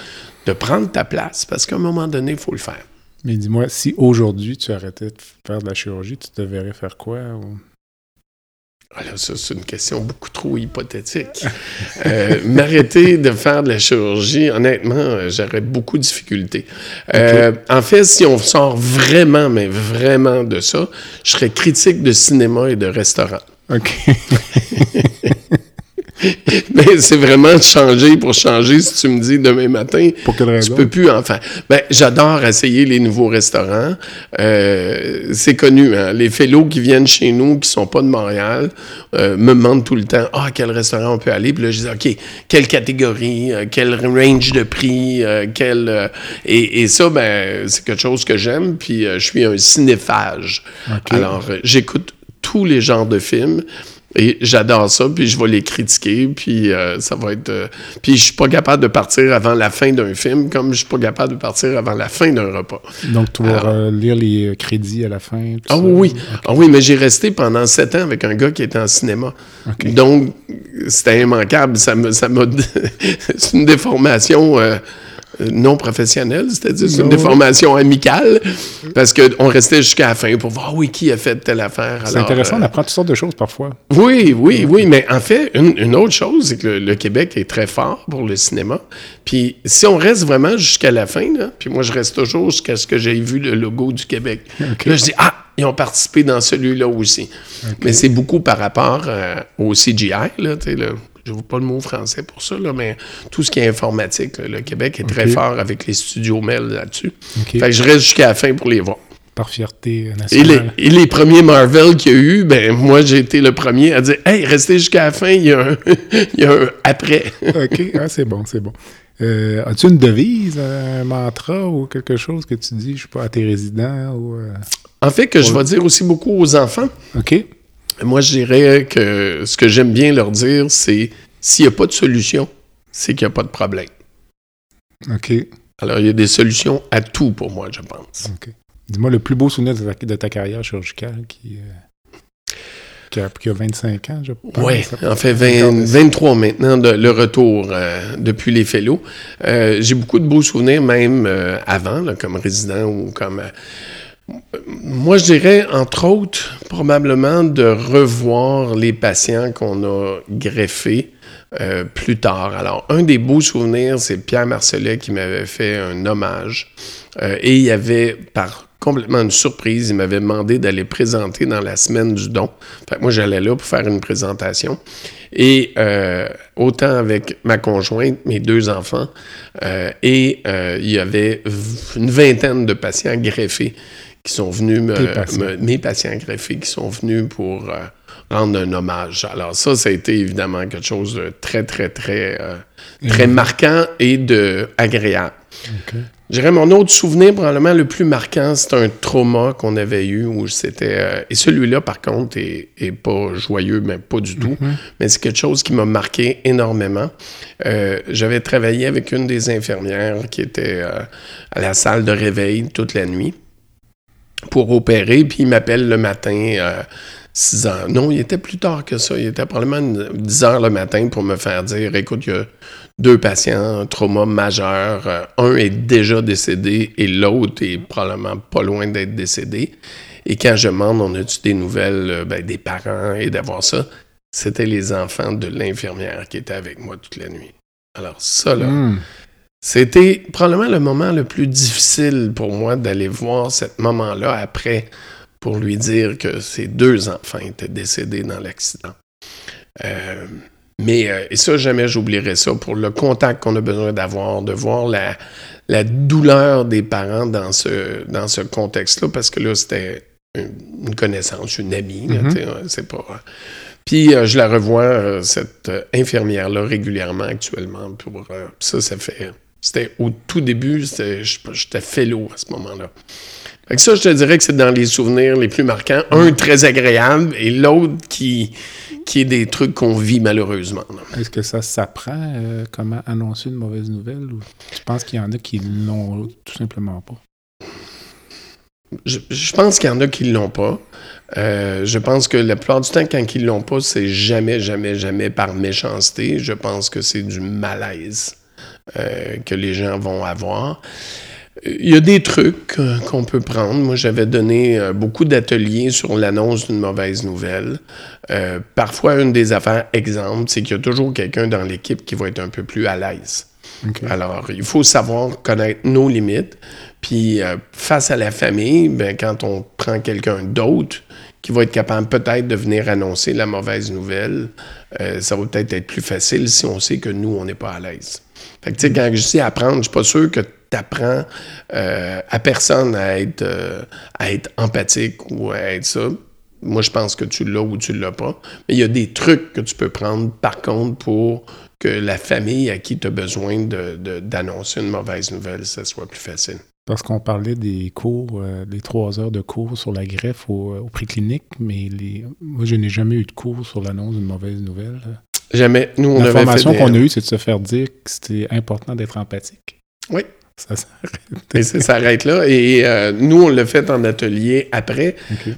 Speaker 2: de prendre ta place parce qu'à un moment donné, il faut le faire.
Speaker 1: Mais dis-moi, si aujourd'hui tu arrêtais de faire de la chirurgie, tu te verrais faire quoi?
Speaker 2: Alors ça, c'est une question beaucoup trop hypothétique. Euh, m'arrêter de faire de la chirurgie, honnêtement, euh, j'aurais beaucoup de difficultés. Euh, en fait, si on sort vraiment, mais vraiment de ça, je serais critique de cinéma et de restaurant.
Speaker 1: OK.
Speaker 2: Mais c'est vraiment changer pour changer. Si tu me dis demain matin,
Speaker 1: Pour quelle raison?
Speaker 2: tu peux plus enfin. Ben, j'adore essayer les nouveaux restaurants. Euh, c'est connu, hein? Les fellows qui viennent chez nous, qui sont pas de Montréal, euh, me demandent tout le temps, ah, quel restaurant on peut aller? Puis là, je dis, OK, quelle catégorie, euh, quel range de prix, euh, quel... et, et ça, ben, c'est quelque chose que j'aime. Puis je suis un cinéphage. Alors, j'écoute tous les genres de films. Et j'adore ça, puis je vais les critiquer, puis euh, ça va être... euh, puis je suis pas capable de partir avant la fin d'un film, comme je suis pas capable de partir avant la fin d'un repas.
Speaker 1: Donc, tu vas euh, lire les crédits à la fin. tout
Speaker 2: Ah
Speaker 1: ça?
Speaker 2: oui. Ah oui, mais j'ai resté pendant sept ans avec un gars qui était en cinéma. Donc, c'était immanquable. Ça me, ça c'est une déformation non professionnelle, c'est-à-dire c'est une déformation amicale, parce qu'on restait jusqu'à la fin pour voir, oui, qui a fait telle affaire.
Speaker 1: C'est intéressant,
Speaker 2: euh,
Speaker 1: on apprend toutes sortes de choses parfois.
Speaker 2: Oui, oui, oui, mais en fait, une, une autre chose, c'est que le, le Québec est très fort pour le cinéma. Puis si on reste vraiment jusqu'à la fin, là, puis moi je reste toujours jusqu'à ce que j'ai vu le logo du Québec. Là, je dis, ah, ils ont participé dans celui-là aussi. Mais c'est beaucoup par rapport euh, au CGI, là, tu sais, là. Je ne veux pas le mot français pour ça, là, mais tout ce qui est informatique, là, le Québec est très fort avec les studios Mel là-dessus. Fait que je reste jusqu'à la fin pour les voir.
Speaker 1: Par fierté
Speaker 2: Et les,
Speaker 1: nationale.
Speaker 2: et les premiers Marvel qu'il y a eu, ben moi j'ai été le premier à dire Hey, restez jusqu'à la fin, il y a un, il y a un après.
Speaker 1: OK, ah, c'est bon, c'est bon. Euh, As-tu une devise, un mantra ou quelque chose que tu dis, je sais pas, à tes résidents ou... euh,
Speaker 2: En fait, que je vais dire aussi beaucoup aux enfants,
Speaker 1: OK,
Speaker 2: moi je dirais que ce que j'aime bien leur dire, c'est s'il n'y a pas de solution, c'est qu'il n'y a pas de problème.
Speaker 1: OK,
Speaker 2: Alors il y a des solutions à tout pour moi, je pense.
Speaker 1: OK. Dis-moi le plus beau souvenir de ta, de ta carrière chirurgicale qui, euh, qui, a, qui a 25 ans, je pense.
Speaker 2: Oui, en fait,
Speaker 1: Encore
Speaker 2: 20
Speaker 1: de-
Speaker 2: 23 maintenant, de, le retour euh, depuis les fellows. Euh, J'ai beaucoup de beaux souvenirs, même avant, là, comme résident ou comme... moi, je dirais, entre autres, probablement de revoir les patients qu'on a greffés euh, plus tard. Alors, un des beaux souvenirs, c'est Pierre Marcelet qui m'avait fait un hommage. Euh, et il y avait, par complètement une surprise, il m'avait demandé d'aller présenter dans la semaine du don. Fait que moi, j'allais là pour faire une présentation. Et euh, autant avec ma conjointe, mes deux enfants, euh, et il y avait une vingtaine de patients greffés qui sont venus me,
Speaker 1: patients.
Speaker 2: me- mes patients greffés qui sont venus pour euh, rendre un hommage. Alors ça, ça a été évidemment quelque chose de très, très, très, euh, très marquant et de agréable.
Speaker 1: OK.
Speaker 2: Je dirais mon autre souvenir, probablement le plus marquant, c'est un trauma qu'on avait eu où c'était. euh, et celui-là, par contre, est, est pas joyeux, mais pas du tout. Mais c'est quelque chose qui m'a marqué énormément. Euh, J'avais travaillé avec une des infirmières qui était euh, à la salle de réveil toute la nuit pour opérer, puis il m'appelle le matin. euh, 6 heures. Non, il était plus tard que ça. Il était probablement une- 10 heures le matin pour me faire dire écoute, il y a deux patients, un trauma majeur. Euh, un est déjà décédé et l'autre est probablement pas loin d'être décédé. Et quand je demande, on a-tu des nouvelles euh, ben, des parents et d'avoir ça, c'était les enfants de l'infirmière qui étaient avec moi toute la nuit. Alors, ça, là,
Speaker 1: Hmm.
Speaker 2: C'était probablement le moment le plus difficile pour moi d'aller voir ce moment-là après pour lui dire que ses deux enfants étaient décédés dans l'accident. Euh, mais, euh, et ça, jamais j'oublierai ça, pour le contact qu'on a besoin d'avoir, de voir la, la douleur des parents dans ce, dans ce contexte-là, parce que là, c'était une, connaissance, une amie,
Speaker 1: Mhm.
Speaker 2: euh, c'est pas... euh, puis euh, je la revois, cette infirmière-là, régulièrement actuellement. Pour, ça, ça fait. C'était au tout début, j'étais fellow à ce moment-là. Fait que ça, je te dirais que c'est dans les souvenirs les plus marquants. Un très agréable et l'autre qui, qui est des trucs qu'on vit malheureusement.
Speaker 1: Est-ce que ça s'apprend, euh, comment annoncer une mauvaise nouvelle? Ou tu penses qu'il y en a qui l'ont tout simplement pas?
Speaker 2: Je, je pense qu'il y en a qui ne l'ont pas. Euh, je pense que la plupart du temps, quand ils l'ont pas, c'est jamais, jamais, jamais par méchanceté. Je pense que c'est du malaise euh, que les gens vont avoir. Il y a des trucs euh, qu'on peut prendre. Moi, j'avais donné euh, beaucoup d'ateliers sur l'annonce d'une mauvaise nouvelle. Euh, parfois, une des affaires, exemple, c'est qu'il y a toujours quelqu'un dans l'équipe qui va être un peu plus à l'aise. Alors, il faut savoir connaître nos limites. Puis, euh, face à la famille, ben, quand on prend quelqu'un d'autre qui va être capable peut-être de venir annoncer la mauvaise nouvelle. Euh, ça va peut-être être plus facile si on sait que nous, on n'est pas à l'aise. Fait que, tu sais, quand je dis apprendre, je suis pas sûr que tu apprends euh, à personne à être, euh, à être empathique ou à être ça. Moi, je pense que tu l'as ou tu l'as pas. Mais il y a des trucs que tu peux prendre, par contre, pour que la famille à qui tu as besoin d'annoncer de, une mauvaise nouvelle, ça soit plus facile.
Speaker 1: Parce qu'on parlait des cours, euh, des trois heures de cours sur la greffe au, au clinique, mais moi, je n'ai jamais eu de cours sur l'annonce d'une mauvaise nouvelle.
Speaker 2: Jamais.
Speaker 1: Nous, on qu'on a eue, c'est de se faire dire que c'était important d'être empathique.
Speaker 2: Oui. Ça s'arrête. ça s'arrête là. Et euh, nous, on l'a fait en atelier après,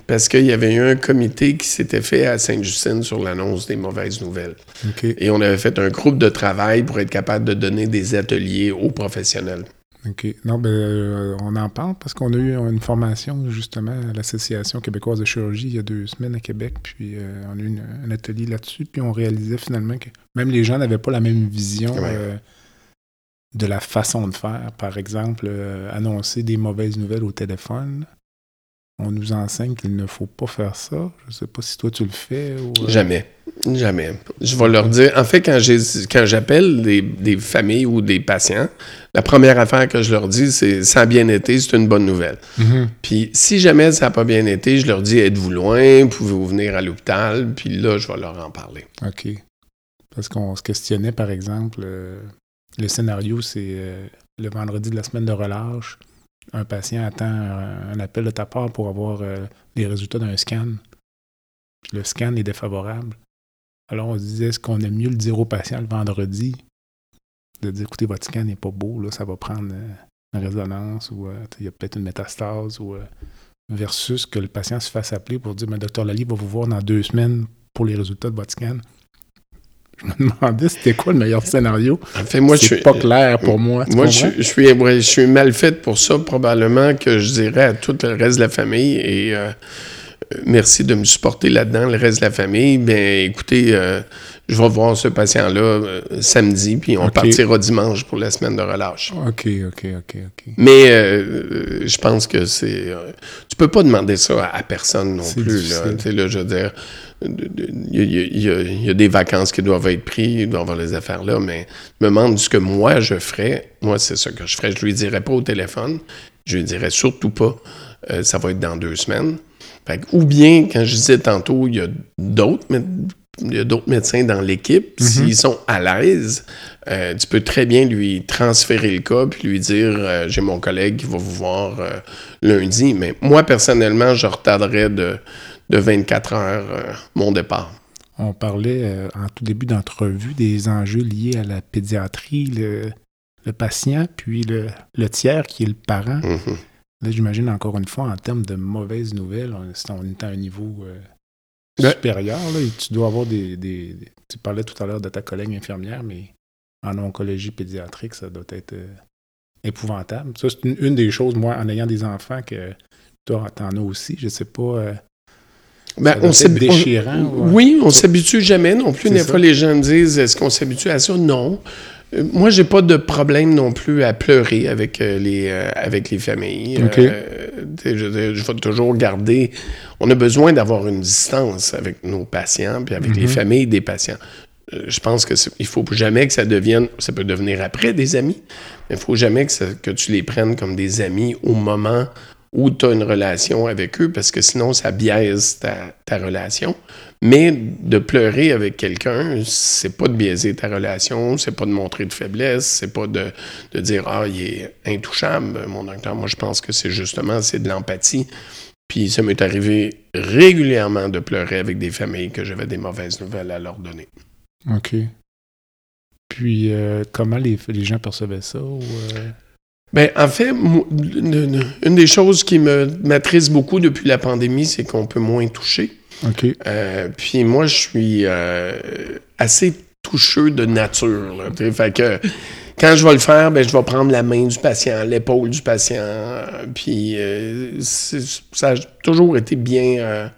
Speaker 2: parce qu'il y avait eu un comité qui s'était fait à Sainte-Justine sur l'annonce des mauvaises nouvelles. Et on avait fait un groupe de travail pour être capable de donner des ateliers aux professionnels.
Speaker 1: OK. Non, ben, euh, on en parle parce qu'on a eu une formation justement à l'Association québécoise de chirurgie il y a deux semaines à Québec, puis euh, on a eu un atelier là-dessus, puis on réalisait finalement que même les gens n'avaient pas la même vision de la façon de faire. Par exemple, euh, annoncer des mauvaises nouvelles au téléphone. On nous enseigne qu'il ne faut pas faire ça. Je ne sais pas si toi tu le fais. Ou,
Speaker 2: euh, Jamais. Jamais. Je vais leur dire. En fait, quand, quand j'appelle des, familles ou des patients, la première affaire que je leur dis, c'est ça a bien été, c'est une bonne nouvelle. Mm-hmm. Puis si jamais ça n'a pas bien été, je leur dis êtes-vous loin, pouvez-vous venir à l'hôpital, puis là, je vais leur en parler.
Speaker 1: OK. Parce qu'on se questionnait, par exemple, euh, le scénario, c'est euh, le vendredi de la semaine de relâche. Un patient attend un, appel de ta part pour avoir euh, les résultats d'un scan. le scan est défavorable. Alors, on se disait, est-ce qu'on aime mieux le dire au patient le vendredi? De dire, écoutez, votre scan n'est pas beau, là, ça va prendre euh, une résonance ou il y a peut-être une métastase ou versus que le patient se fasse appeler pour dire, mais docteur Lally va vous voir dans deux semaines pour les résultats de votre scan. Je me demandais c'était quoi le meilleur scénario.
Speaker 2: En fait, moi, c'est
Speaker 1: pas clair pour moi.
Speaker 2: Moi, je, suis, je suis mal fait pour ça, probablement que je dirais à tout le reste de la famille et euh, merci de me supporter là-dedans, le reste de la famille. Bien, écoutez, euh, je vais voir ce patient-là euh, samedi, puis on partira dimanche pour la semaine de relâche.
Speaker 1: OK, OK, OK, OK.
Speaker 2: Mais je pense que c'est... tu peux pas demander ça à, personne non plus. Là, là, je veux dire il y, a, des vacances qui doivent être prises, il doit y avoir les affaires là, mais je me demande ce que moi je ferais. Moi, c'est ça que je ferais. Je lui dirais pas au téléphone. Je lui dirais surtout pas. Euh, ça va être dans deux semaines. ou bien, quand je disais tantôt, il y a d'autres il y a d'autres médecins dans l'équipe. Mm-hmm. S'ils sont à l'aise, euh, tu peux très bien lui transférer le cas puis lui dire euh, j'ai mon collègue qui va vous voir lundi. Mais moi, personnellement, je retarderais de, de 24 heures euh, mon départ.
Speaker 1: On parlait euh, en tout début d'entrevue des enjeux liés à la pédiatrie, le, patient, puis le, tiers qui est le parent. Mm-hmm. Là, j'imagine encore une fois, en termes de mauvaises nouvelles, on, on est à un niveau euh, supérieur. Là, tu dois avoir des, Tu parlais tout à l'heure de ta collègue infirmière, mais en oncologie pédiatrique, ça doit être épouvantable. Ça, c'est une, des choses, moi, en ayant des enfants, que toi, t'en as aussi. Je sais pas
Speaker 2: ben, on déchirant. Oui, on s'habitue jamais non plus. Des fois, les gens me disent est-ce qu'on s'habitue à ça? Non. Euh, moi, j'ai pas de problème non plus à pleurer avec euh, les euh, avec les familles. je, je, vais toujours garder. On a besoin d'avoir une distance avec nos patients puis avec les mhm. familles des patients. je pense que il faut jamais que ça devienne. Ça peut devenir après des amis, mais il faut jamais que, que tu les prennes comme des amis au moment ou tu as une relation avec eux parce que sinon ça biaise ta, relation. Mais de pleurer avec quelqu'un, c'est pas de biaiser ta relation, c'est pas de montrer de faiblesse, c'est pas de, dire Ah, il est intouchable, mon docteur. Moi, je pense que c'est justement c'est de l'empathie. Puis ça m'est arrivé régulièrement de pleurer avec des familles que j'avais des mauvaises nouvelles à leur donner.
Speaker 1: OK. Puis euh, comment les, les, gens percevaient ça? Ou, euh?
Speaker 2: Ben, en fait, une des choses qui me m'attriste beaucoup depuis la pandémie, c'est qu'on peut moins toucher.
Speaker 1: OK.
Speaker 2: Euh, puis moi, je suis euh, assez toucheux de nature. Là, fait que quand je vais le faire, ben, je vais prendre la main du patient, l'épaule du patient. Puis euh, ça a toujours été bien,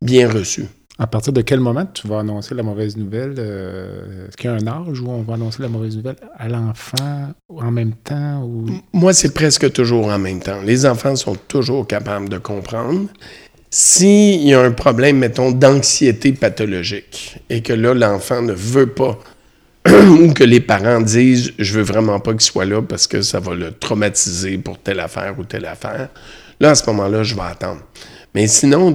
Speaker 2: bien reçu.
Speaker 1: À partir de quel moment tu vas annoncer la mauvaise nouvelle? Euh, est-ce qu'il y a un âge où on va annoncer la mauvaise nouvelle à l'enfant en même temps? Ou...
Speaker 2: Moi, c'est presque toujours en même temps. Les enfants sont toujours capables de comprendre. S'il y a un problème, mettons, d'anxiété pathologique et que là, l'enfant ne veut pas ou que les parents disent je veux vraiment pas qu'il soit là parce que ça va le traumatiser pour telle affaire ou telle affaire, là, à ce moment-là, je vais attendre. Mais sinon,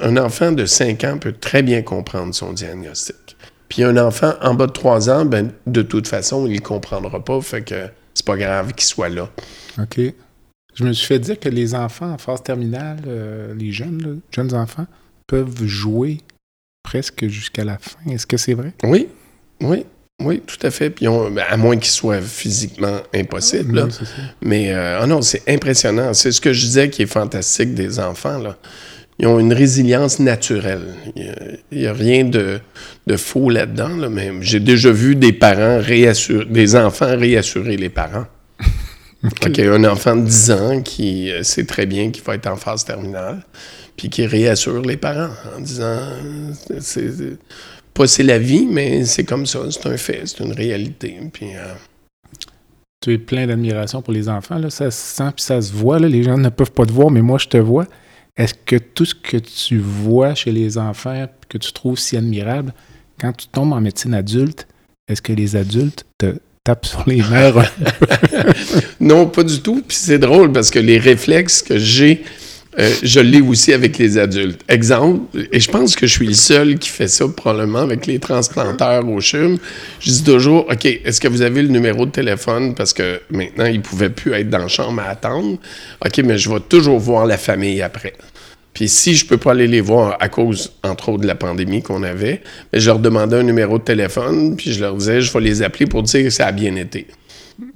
Speaker 2: un enfant de 5 ans peut très bien comprendre son diagnostic. Puis un enfant en bas de 3 ans, ben, de toute façon, il ne comprendra pas, fait que c'est pas grave qu'il soit là.
Speaker 1: OK. Je me suis fait dire que les enfants en phase terminale, euh, les jeunes, jeunes enfants, peuvent jouer presque jusqu'à la fin. Est-ce que c'est vrai?
Speaker 2: Oui, oui. Oui, tout à fait. Puis ben, à moins qu'ils soient physiquement impossibles. Mais euh, ah non, c'est impressionnant. C'est ce que je disais qui est fantastique des enfants. Là. Ils ont une résilience naturelle. Il n'y a, rien de, faux là-dedans. Là, mais j'ai déjà vu des parents réassurer, des enfants réassurer les parents. Il y a un enfant de 10 ans qui euh, sait très bien qu'il va être en phase terminale, puis qui réassure les parents en disant c'est pas c'est la vie, mais c'est comme ça, c'est un fait, c'est une réalité. Puis, euh,
Speaker 1: Tu es plein d'admiration pour les enfants, là, ça se sent puis ça se voit, là, les gens ne peuvent pas te voir, mais moi je te vois. Est-ce que tout ce que tu vois chez les enfants, que tu trouves si admirable, quand tu tombes en médecine adulte, est-ce que les adultes te tapent sur les
Speaker 2: non, pas du tout. Puis c'est drôle parce que les réflexes que j'ai euh, je l'ai aussi avec les adultes. Exemple, et je pense que je suis le seul qui fait ça probablement avec les transplanteurs au CHUM. Je dis toujours, OK, est-ce que vous avez le numéro de téléphone? Parce que maintenant, ils ne pouvaient plus être dans la chambre à attendre. OK, mais je vais toujours voir la famille après. Puis si je peux pas aller les voir à cause, entre autres, de la pandémie qu'on avait, mais je leur demandais un numéro de téléphone, puis je leur disais, je vais les appeler pour dire que ça a bien été.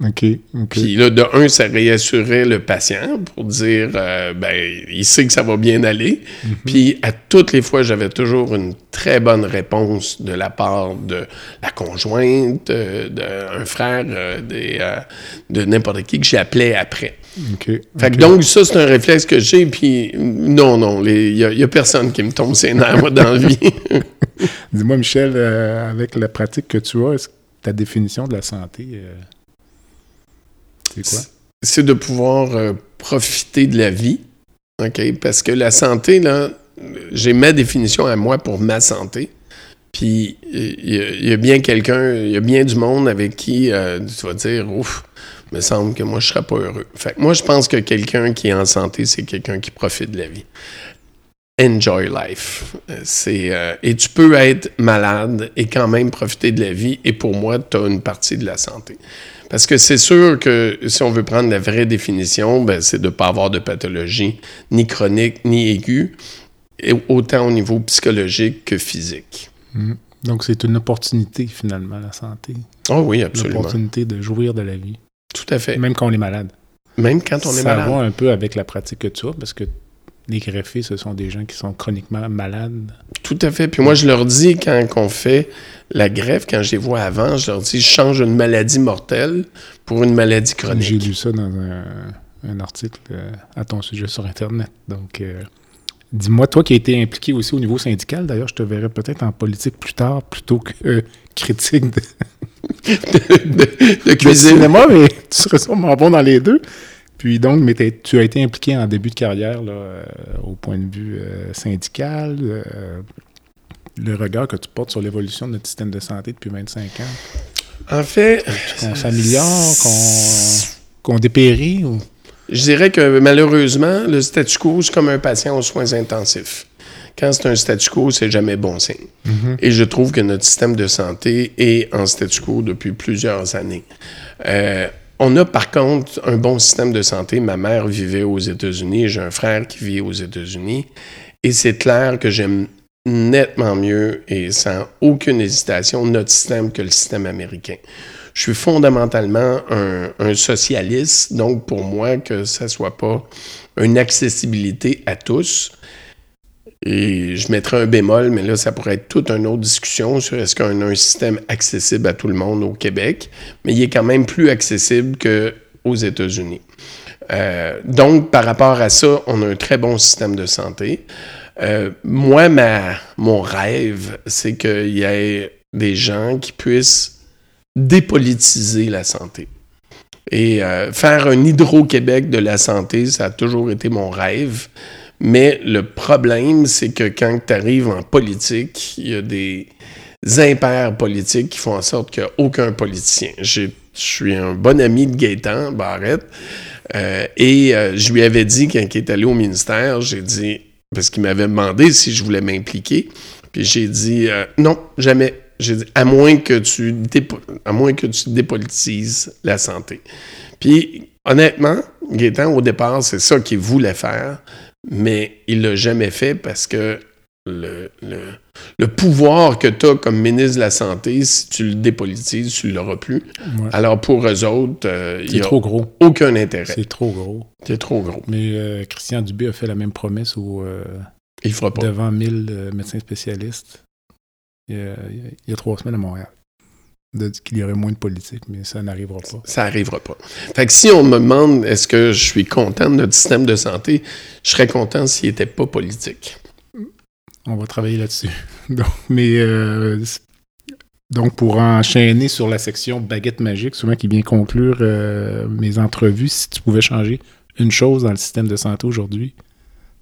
Speaker 1: OK.
Speaker 2: Puis là, de un, ça réassurait le patient pour dire, euh, ben, il sait que ça va bien aller. Mhm. Puis à toutes les fois, j'avais toujours une très bonne réponse de la part de la conjointe, euh, d'un frère, euh, des, de n'importe qui que j'appelais après. Fait que donc, ça, c'est un réflexe que j'ai. Puis non, non, il n'y a, personne qui me tombe ses nerfs dans la vie.
Speaker 1: Dis-moi, Michel, avec la pratique que tu as, est-ce que ta définition de la santé c'est quoi?
Speaker 2: C'est de pouvoir euh, profiter de la vie. OK? Parce que la santé, là, j'ai ma définition à moi pour ma santé. Puis il y, a bien quelqu'un, il y a bien du monde avec qui euh, tu vas dire, ouf, me semble que moi je serais pas heureux. Fait moi je pense que quelqu'un qui est en santé, c'est quelqu'un qui profite de la vie. Enjoy life. Euh, c'est et tu peux être malade et quand même profiter de la vie. Et pour moi, tu as une partie de la santé. Parce que c'est sûr que si on veut prendre la vraie définition, ben, c'est de ne pas avoir de pathologie, ni chronique, ni aiguë, autant au niveau psychologique que physique.
Speaker 1: Mm. Donc, c'est une opportunité, finalement, la santé.
Speaker 2: Oh oui, absolument.
Speaker 1: Une opportunité de jouir de la vie.
Speaker 2: Tout à fait.
Speaker 1: Même quand on est malade.
Speaker 2: Même quand on est malade.
Speaker 1: Ça va un peu avec la pratique que tu as, parce que les greffés, ce sont des gens qui sont chroniquement malades.
Speaker 2: Tout à fait. Puis moi, je leur dis, quand on fait la greffe, quand je les vois avant, je leur dis, je change une maladie mortelle pour une maladie chronique.
Speaker 1: J'ai lu ça dans un, article euh, à ton sujet sur Internet. Donc, euh, dis-moi, toi qui as été impliqué aussi au niveau syndical, d'ailleurs, je te verrai peut-être en politique plus tard plutôt que euh, critique de,
Speaker 2: de, cuisine.
Speaker 1: mais tu serais sûrement bon dans les deux. Puis donc, mais tu as été impliqué en début de carrière là, euh, au point de vue euh, syndical, euh, le regard que tu portes sur l'évolution de notre système de santé depuis 25 ans.
Speaker 2: En fait...
Speaker 1: Qu'on s'améliore, qu'on dépérit ou...
Speaker 2: Je dirais que malheureusement, le statu quo, c'est comme un patient aux soins intensifs. Quand c'est un statu quo, c'est jamais bon signe. Mm-hmm. Et je trouve que notre système de santé est en statu quo depuis plusieurs années. On a par contre un bon système de santé. Ma mère vivait aux États-Unis, j'ai un frère qui vit aux États-Unis. Et c'est clair que j'aime nettement mieux et sans aucune hésitation notre système que le système américain. Je suis fondamentalement un, socialiste, donc pour moi que ça soit pas une accessibilité à tous, et je mettrais un bémol, mais là, ça pourrait être toute une autre discussion sur est-ce qu'on a un système accessible à tout le monde au Québec, mais il est quand même plus accessible qu'aux États-Unis. Euh, donc, par rapport à ça, on a un très bon système de santé. Euh, moi, ma, mon rêve, c'est qu'il y ait des gens qui puissent dépolitiser la santé. Et euh, faire un Hydro-Québec de la santé, ça a toujours été mon rêve Mais le problème, c'est que quand tu arrives en politique, il y a des impairs politiques qui font en sorte qu'il n'y aucun politicien. Je suis un bon ami de Gaétan Barrette. Euh, et euh, je lui avais dit, quand il est allé au ministère, j'ai dit, parce qu'il m'avait demandé si je voulais m'impliquer, puis j'ai dit, euh, non, jamais. J'ai dit, à moins que tu à moins que tu dépolitises la santé. Puis, honnêtement, Gaétan, au départ, c'est ça qu'il voulait faire, mais il l'a jamais fait parce que le, le, pouvoir que tu as comme ministre de la Santé, si tu le dépolitises, tu ne l'auras plus. Alors pour eux autres, euh, il n'y a
Speaker 1: trop gros.
Speaker 2: aucun intérêt.
Speaker 1: C'est trop gros.
Speaker 2: C'est trop gros.
Speaker 1: Mais euh, Christian Dubé a fait la même promesse au, euh,
Speaker 2: il fera pas.
Speaker 1: devant 1000 médecins spécialistes il y, a, trois semaines à Montréal. Qu'il y aurait moins de politique, mais ça n'arrivera pas.
Speaker 2: Ça n'arrivera pas. Fait que si on me demande est-ce que je suis content de notre système de santé, je serais content s'il n'était pas politique.
Speaker 1: On va travailler là-dessus. donc, mais euh, donc, pour enchaîner sur la section baguette magique, souvent qui vient conclure euh, mes entrevues, si tu pouvais changer une chose dans le système de santé aujourd'hui,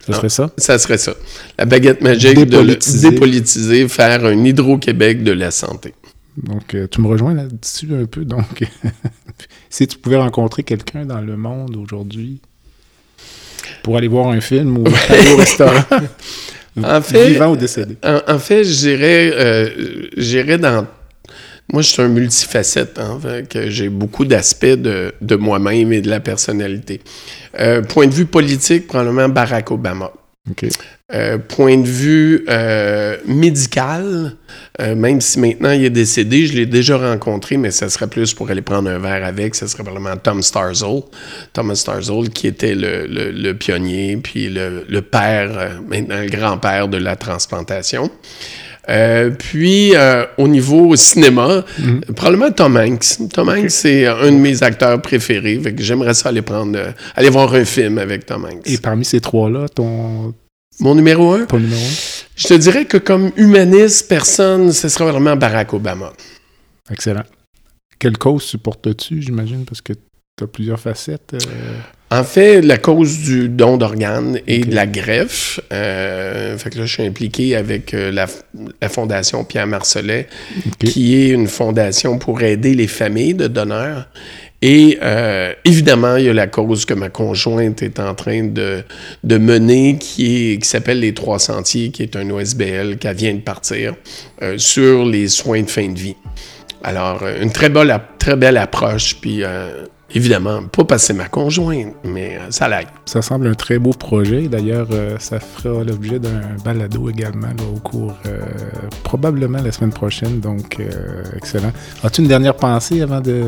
Speaker 1: ça serait ça?
Speaker 2: Ça serait ça. La baguette magique dépolitiser. de dépolitiser, faire un Hydro-Québec de la santé.
Speaker 1: Donc, euh, tu me rejoins là-dessus un peu. Donc, si tu pouvais rencontrer quelqu'un dans le monde aujourd'hui pour aller voir un film ou aller au restaurant,
Speaker 2: en fait, vivant ou décédé? En, fait, j'irais, euh, dans. Moi, je suis un multifacette, hein, que j'ai beaucoup d'aspects de, de moi-même et de la personnalité. Euh, point de vue politique, probablement Barack Obama. Euh, point de vue euh, médical, même si maintenant il est décédé, je l'ai déjà rencontré, mais ça serait plus pour aller prendre un verre avec, ce serait probablement Tom Starzl. Thomas Starzl, qui était le, pionnier, puis le père, maintenant le grand-père de la transplantation. Euh, puis, euh, au niveau cinéma, mhm. probablement Tom Hanks. Tom Hanks, c'est un de mes acteurs préférés. j'aimerais ça aller prendre, euh, aller voir un film avec Tom Hanks.
Speaker 1: Et parmi ces trois-là, ton.
Speaker 2: Mon numéro un?
Speaker 1: Ton numéro un?
Speaker 2: Je te dirais que comme humaniste, personne, ce serait vraiment Barack Obama.
Speaker 1: Excellent. Quelle cause supportes-tu, j'imagine, parce que tu as plusieurs facettes?
Speaker 2: En fait, la cause du don d'organes et de la greffe, euh, fait que là, je suis impliqué avec euh, la, Fondation Pierre Marcelet, qui est une fondation pour aider les familles de donneurs. Et euh, évidemment, il y a la cause que ma conjointe est en train de, de mener, qui, est, qui s'appelle Les Trois Sentiers, qui est un OSBL qui vient de partir sur les soins de fin de vie. Alors, une très belle, très belle approche, puis Évidemment, pas parce que c'est ma conjointe, mais euh, ça l'aide.
Speaker 1: Ça semble un très beau projet. D'ailleurs, euh, ça fera l'objet d'un balado également au cours, euh, probablement la semaine prochaine. Donc, excellent. As-tu une dernière pensée avant de,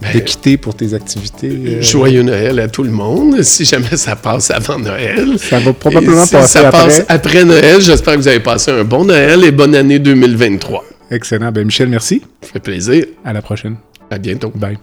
Speaker 1: ben, quitter pour tes activités?
Speaker 2: Joyeux Noël à tout le monde, si jamais ça passe avant Noël.
Speaker 1: Ça va probablement passer
Speaker 2: ça
Speaker 1: après.
Speaker 2: Passe après Noël. J'espère que vous avez passé un bon Noël et bonne année 2023.
Speaker 1: Excellent. Ben, Michel, merci.
Speaker 2: Ça fait plaisir.
Speaker 1: À la prochaine.
Speaker 2: À bientôt.
Speaker 1: Bye.